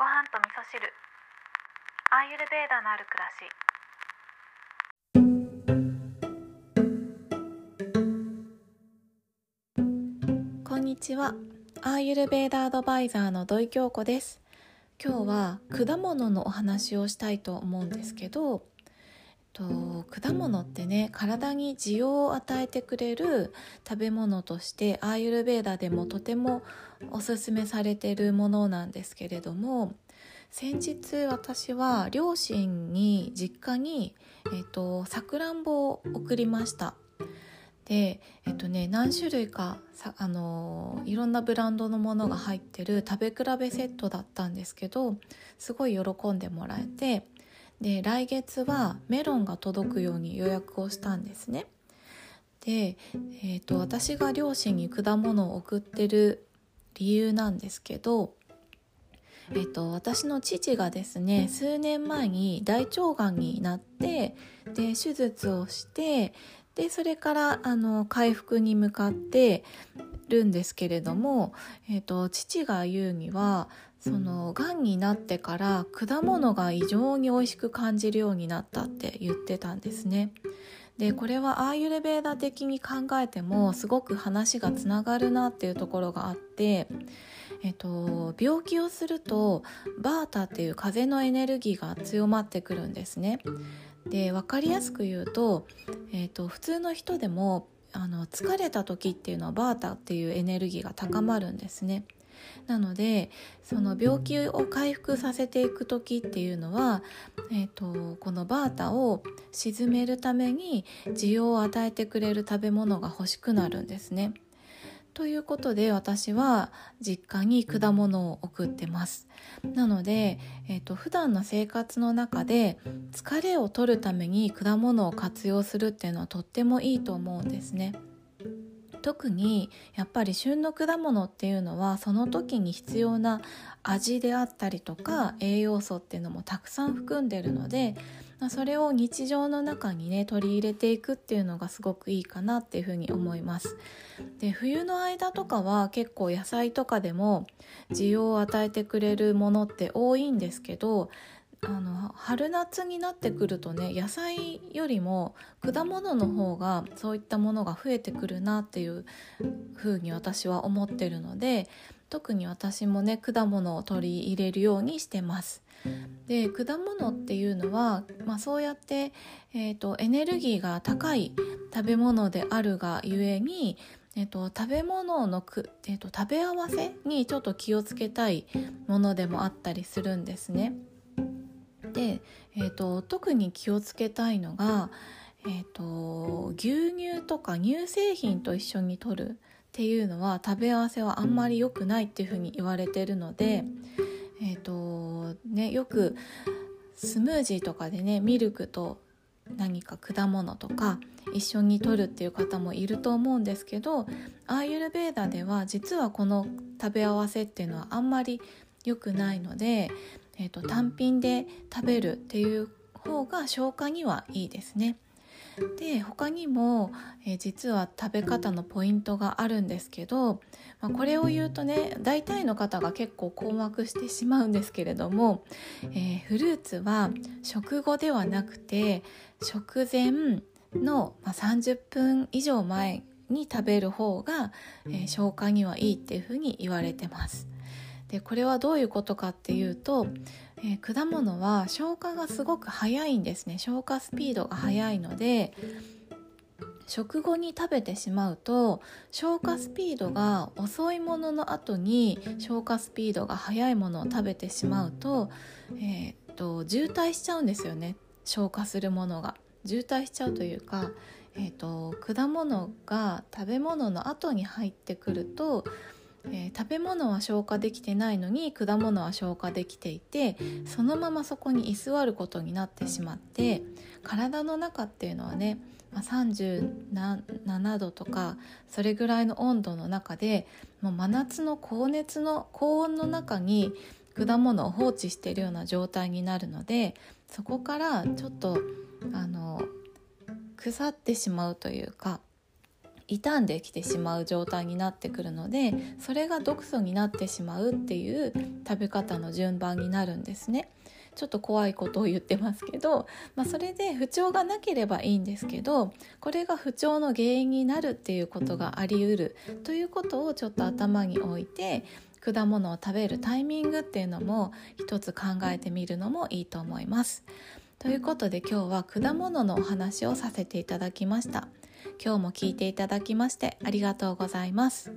ご飯と味噌汁。アーユルベーダのある暮らし。こんにちは。アーユルベーダアドバイザーの土井京子です。今日は果物のお話をしたいと思うんですけどと果物ってね体に滋養を与えてくれる食べ物としてアーユルベーダでもとてもおすすめされてるものなんですけれども先日私は両親に実家にさくらんぼを送りました。でえっとね何種類かさあのいろんなブランドのものが入ってる食べ比べセットだったんですけどすごい喜んでもらえてで来月はメロンが届くように予約をしたんですね。で、えーと、私が両親に果物を送ってる理由なんですけど、えーと、私の父がですね数年前に大腸がんになってで手術をしてでそれからあの回復に向かってるんですけれども、えーと父が言うにはそのがんになってから果物が異常に美味しく感じるようになったって言ってたんですね。でこれはアーユルベーダ的に考えてもすごく話がつながるなっていうところがあって、えっと、病気をするとバータっていう風のエネルギーが強まってくるんですね。で分かりやすく言うと,、えっと普通の人でもあの疲れた時っていうのはバータっていうエネルギーが高まるんですね。なのでその病気を回復させていく時っていうのは、えーと、このバータを沈めるために需要を与えてくれる食べ物が欲しくなるんですね。ということで私は実家に果物を送ってますなので、えーと、普段の生活の中で疲れを取るために果物を活用するっていうのはとってもいいと思うんですね。特にやっぱり旬の果物っていうのはその時に必要な味であったりとか栄養素っていうのもたくさん含んでるのでそれを日常の中にね取り入れていくっていうのがすごくいいかなっていうふうに思います。で冬の間とかは結構野菜とかでも需要を与えてくれるものって多いんですけどあの春夏になってくるとね野菜よりも果物の方がそういったものが増えてくるなっていう風に私は思ってるので特に私もね果物を取り入れるようにしてます。で果物っていうのは、まあ、そうやって、えーと、エネルギーが高い食べ物であるがゆえにえっと、食べ物のく、えっと、食べ合わせにちょっと気をつけたいものでもあったりするんですね。で、えーと、特に気をつけたいのが、えーと、牛乳とか乳製品と一緒に摂るっていうのは食べ合わせはあんまり良くないっていうふうに言われてるので、えーとね、よくスムージーとかでねミルクと何か果物とか一緒に摂るっていう方もいると思うんですけどアーユルベーダでは実はこの食べ合わせっていうのはあんまり良くないのでえーと、単品で食べるっていう方が消化にはいいですね。で他にも、えー、実は食べ方のポイントがあるんですけど、まあ、これを言うとね大体の方が結構困惑してしまうんですけれども、えー、フルーツは食後ではなくて食前の、まあ、30分以上前に食べる方が、えー、消化にはいいっていうふうに言われてます。でこれはどういうことかっていうと、えー、果物は消化がすごく早いんですね。消化スピードが速いので食後に食べてしまうと消化スピードが遅いものの後に消化スピードが速いものを食べてしまうと,、えーと、渋滞しちゃうんですよね。消化するものが。渋滞しちゃうというか、えーと果物が食べ物の後に入ってくるとえー、食べ物は消化できてないのに果物は消化できていてそのままそこに居座ることになってしまって体の中っていうのはね、まあ、37度とかそれぐらいの温度の中でもう真夏の高熱の高温の中に果物を放置しているような状態になるのでそこからちょっとあの腐ってしまうというか傷んできてしまう状態になってくるのでそれが毒素になってしまうっていう食べ方の順番になるんですね。ちょっと怖いことを言ってますけど、まあ、それで不調がなければいいんですけどこれが不調の原因になるっていうことがありうるということをちょっと頭に置いて果物を食べるタイミングっていうのも一つ考えてみるのもいいと思います。ということで今日は果物のお話をさせていただきました。今日も聞いていただきましてありがとうございます。